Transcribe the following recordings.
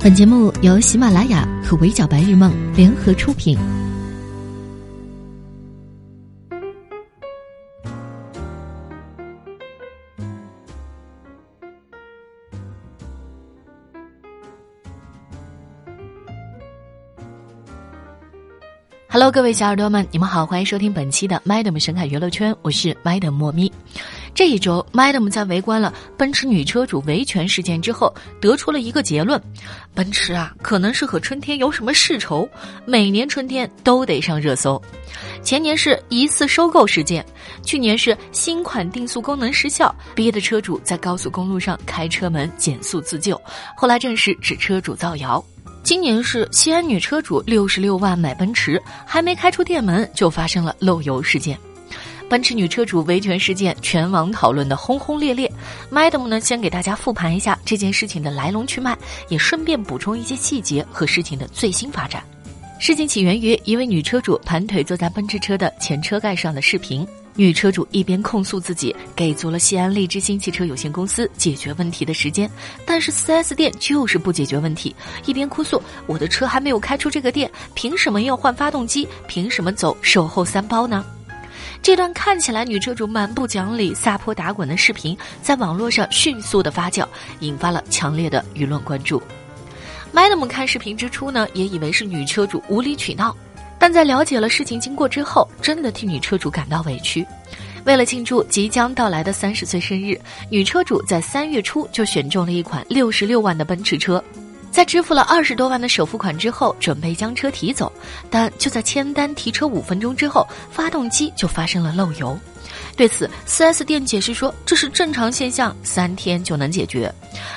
本节目由喜马拉雅和围剿白日梦联合出品。Hello，各位小耳朵们，你们好，欢迎收听本期的 Madam 神侃娱乐圈，我是 Madam 莫咪。这一周，Madam 在围观了奔驰女车主维权事件之后，得出了一个结论：奔驰啊，可能是和春天有什么世仇，每年春天都得上热搜。前年是疑似收购事件，去年是新款定速功能失效，逼得车主在高速公路上开车门减速自救，后来证实是车主造谣。今年是西安女车主六十六万买奔驰，还没开出店门就发生了漏油事件。奔驰女车主维权事件全网讨论的轰轰烈烈，Madam 呢先给大家复盘一下这件事情的来龙去脉，也顺便补充一些细节和事情的最新发展。事情起源于一位女车主盘腿坐在奔驰车的前车盖上的视频。女车主一边控诉自己给足了西安利之星汽车有限公司解决问题的时间，但是 4S 店就是不解决问题，一边哭诉我的车还没有开出这个店，凭什么要换发动机？凭什么走售后三包呢？这段看起来女车主蛮不讲理、撒泼打滚的视频，在网络上迅速的发酵，引发了强烈的舆论关注。Madam 看视频之初呢，也以为是女车主无理取闹。但在了解了事情经过之后，真的替女车主感到委屈。为了庆祝即将到来的三十岁生日，女车主在三月初就选中了一款六十六万的奔驰车，在支付了二十多万的首付款之后，准备将车提走。但就在签单提车五分钟之后，发动机就发生了漏油。对此，4S 店解释说这是正常现象，三天就能解决。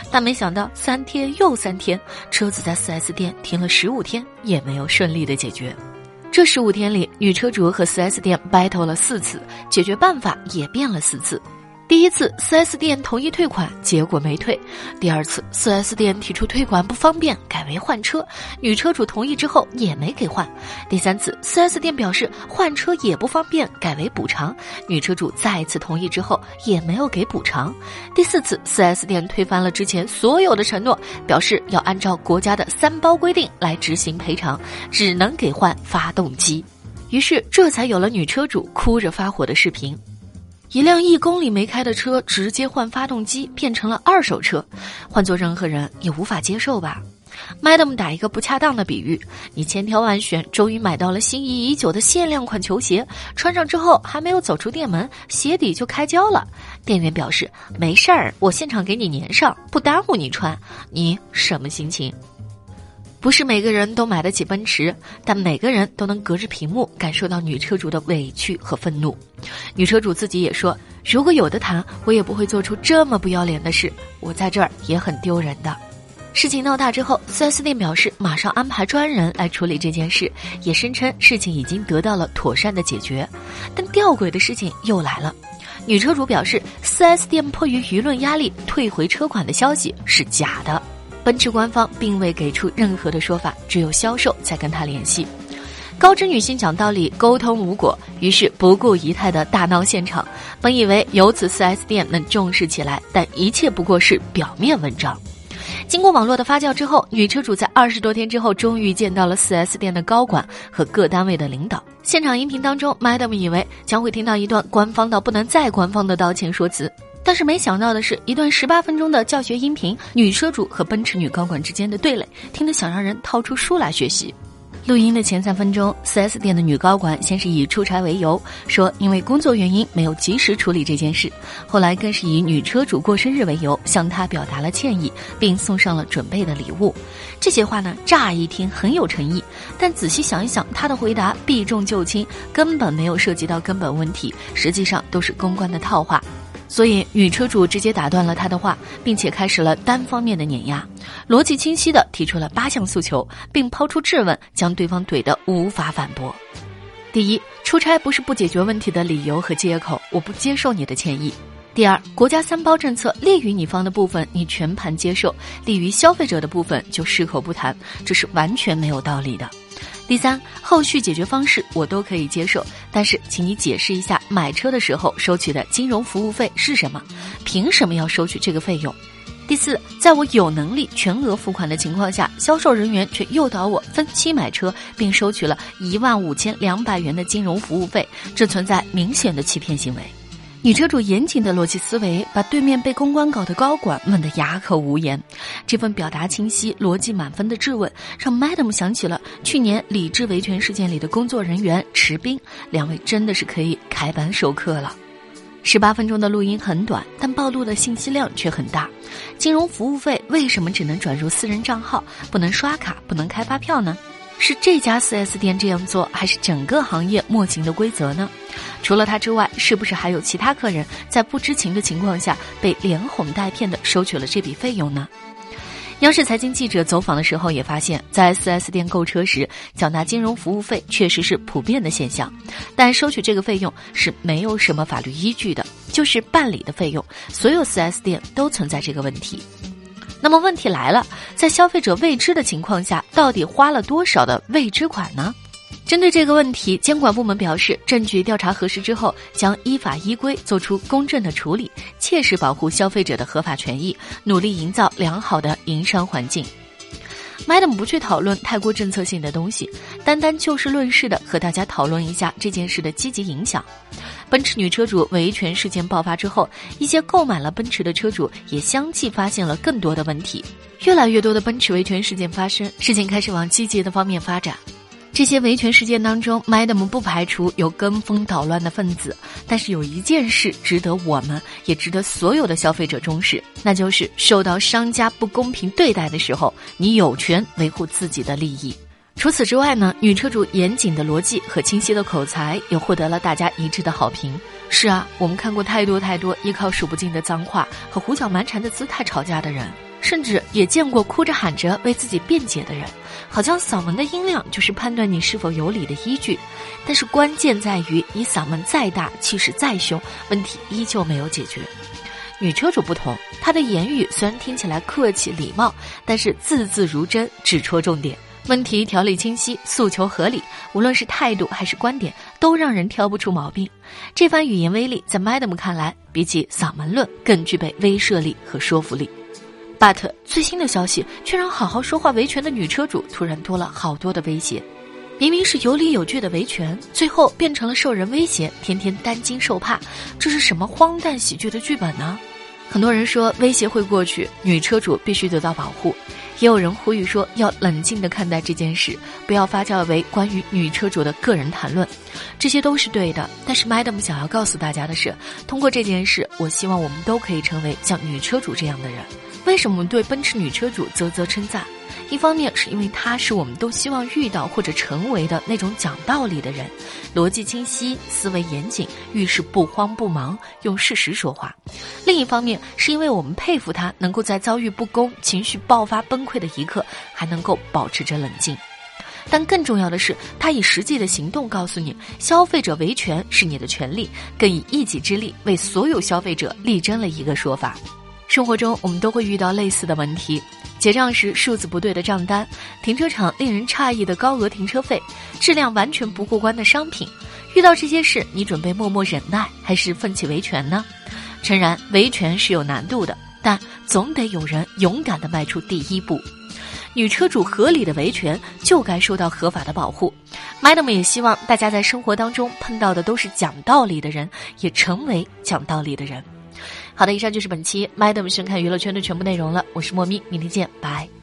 但没想到三天又三天，车子在 4S 店停了十五天，也没有顺利的解决。这十五天里，女车主和 4S 店 battle 了四次，解决办法也变了四次。第一次，4S 店同意退款，结果没退；第二次，4S 店提出退款不方便，改为换车，女车主同意之后也没给换；第三次，4S 店表示换车也不方便，改为补偿，女车主再次同意之后也没有给补偿；第四次，4S 店推翻了之前所有的承诺，表示要按照国家的三包规定来执行赔偿，只能给换发动机。于是，这才有了女车主哭着发火的视频。一辆一公里没开的车直接换发动机变成了二手车，换做任何人也无法接受吧？Madam 打一个不恰当的比喻：你千挑万选，终于买到了心仪已久的限量款球鞋，穿上之后还没有走出店门，鞋底就开胶了。店员表示没事儿，我现场给你粘上，不耽误你穿。你什么心情？不是每个人都买得起奔驰，但每个人都能隔着屏幕感受到女车主的委屈和愤怒。女车主自己也说：“如果有的谈，我也不会做出这么不要脸的事。我在这儿也很丢人的。”事情闹大之后，4S 店表示马上安排专人来处理这件事，也声称事情已经得到了妥善的解决。但吊诡的事情又来了，女车主表示，4S 店迫于舆论压力退回车款的消息是假的。奔驰官方并未给出任何的说法，只有销售在跟他联系。高知女性讲道理，沟通无果，于是不顾仪态的大闹现场。本以为由此 4S 店能重视起来，但一切不过是表面文章。经过网络的发酵之后，女车主在二十多天之后终于见到了 4S 店的高管和各单位的领导。现场音频当中，Madam 以为将会听到一段官方到不能再官方的道歉说辞。但是没想到的是，一段十八分钟的教学音频，女车主和奔驰女高管之间的对垒，听得想让人掏出书来学习。录音的前三分钟，4S 店的女高管先是以出差为由，说因为工作原因没有及时处理这件事，后来更是以女车主过生日为由，向她表达了歉意，并送上了准备的礼物。这些话呢，乍一听很有诚意，但仔细想一想，她的回答避重就轻，根本没有涉及到根本问题，实际上都是公关的套话。所以，女车主直接打断了他的话，并且开始了单方面的碾压，逻辑清晰的提出了八项诉求，并抛出质问，将对方怼得无法反驳。第一，出差不是不解决问题的理由和借口，我不接受你的歉意。第二，国家三包政策利于你方的部分，你全盘接受；利于消费者的部分就矢口不谈，这是完全没有道理的。第三，后续解决方式我都可以接受，但是请你解释一下买车的时候收取的金融服务费是什么？凭什么要收取这个费用？第四，在我有能力全额付款的情况下，销售人员却诱导我分期买车，并收取了一万五千两百元的金融服务费，这存在明显的欺骗行为。女车主严谨的逻辑思维，把对面被公关搞的高管问得哑口无言。这份表达清晰、逻辑满分的质问，让 Madam 想起了去年理智维权事件里的工作人员池斌，两位真的是可以开班授课了。十八分钟的录音很短，但暴露的信息量却很大。金融服务费为什么只能转入私人账号，不能刷卡，不能开发票呢？是这家 4S 店这样做，还是整个行业默行的规则呢？除了他之外，是不是还有其他客人在不知情的情况下被连哄带骗的收取了这笔费用呢？央视财经记者走访的时候也发现，在 4S 店购车时缴纳金融服务费确实是普遍的现象，但收取这个费用是没有什么法律依据的，就是办理的费用，所有 4S 店都存在这个问题。那么问题来了，在消费者未知的情况下，到底花了多少的未知款呢？针对这个问题，监管部门表示，证据调查核实之后，将依法依规做出公正的处理，切实保护消费者的合法权益，努力营造良好的营商环境。Madam 不去讨论太过政策性的东西，单单就事论事的和大家讨论一下这件事的积极影响。奔驰女车主维权事件爆发之后，一些购买了奔驰的车主也相继发现了更多的问题，越来越多的奔驰维权事件发生，事情开始往积极的方面发展。这些维权事件当中，Madam 不排除有跟风捣乱的分子，但是有一件事值得我们，也值得所有的消费者重视，那就是受到商家不公平对待的时候，你有权维护自己的利益。除此之外呢，女车主严谨的逻辑和清晰的口才也获得了大家一致的好评。是啊，我们看过太多太多依靠数不尽的脏话和胡搅蛮缠的姿态吵架的人。甚至也见过哭着喊着为自己辩解的人，好像嗓门的音量就是判断你是否有理的依据。但是关键在于，你嗓门再大，气势再凶，问题依旧没有解决。女车主不同，她的言语虽然听起来客气礼貌，但是字字如针，只戳重点，问题条理清晰，诉求合理，无论是态度还是观点，都让人挑不出毛病。这番语言威力，在 Madam 看来，比起嗓门论更具备威慑力和说服力。But 最新的消息却让好好说话维权的女车主突然多了好多的威胁，明明是有理有据的维权，最后变成了受人威胁，天天担惊受怕，这是什么荒诞喜剧的剧本呢？很多人说威胁会过去，女车主必须得到保护，也有人呼吁说要冷静的看待这件事，不要发酵为关于女车主的个人谈论，这些都是对的。但是 Madam 想要告诉大家的是，通过这件事，我希望我们都可以成为像女车主这样的人。为什么对奔驰女车主啧啧称赞？一方面是因为她是我们都希望遇到或者成为的那种讲道理的人，逻辑清晰，思维严谨，遇事不慌不忙，用事实说话；另一方面是因为我们佩服她能够在遭遇不公、情绪爆发崩溃的一刻，还能够保持着冷静。但更重要的是，她以实际的行动告诉你，消费者维权是你的权利，更以一己之力为所有消费者力争了一个说法。生活中，我们都会遇到类似的问题：结账时数字不对的账单，停车场令人诧异的高额停车费，质量完全不过关的商品。遇到这些事，你准备默默忍耐，还是奋起维权呢？诚然，维权是有难度的，但总得有人勇敢地迈出第一步。女车主合理的维权，就该受到合法的保护。Madam 也希望大家在生活当中碰到的都是讲道理的人，也成为讲道理的人。好的，以上就是本期 Madam 深看娱乐圈的全部内容了。我是莫咪，明天见，拜。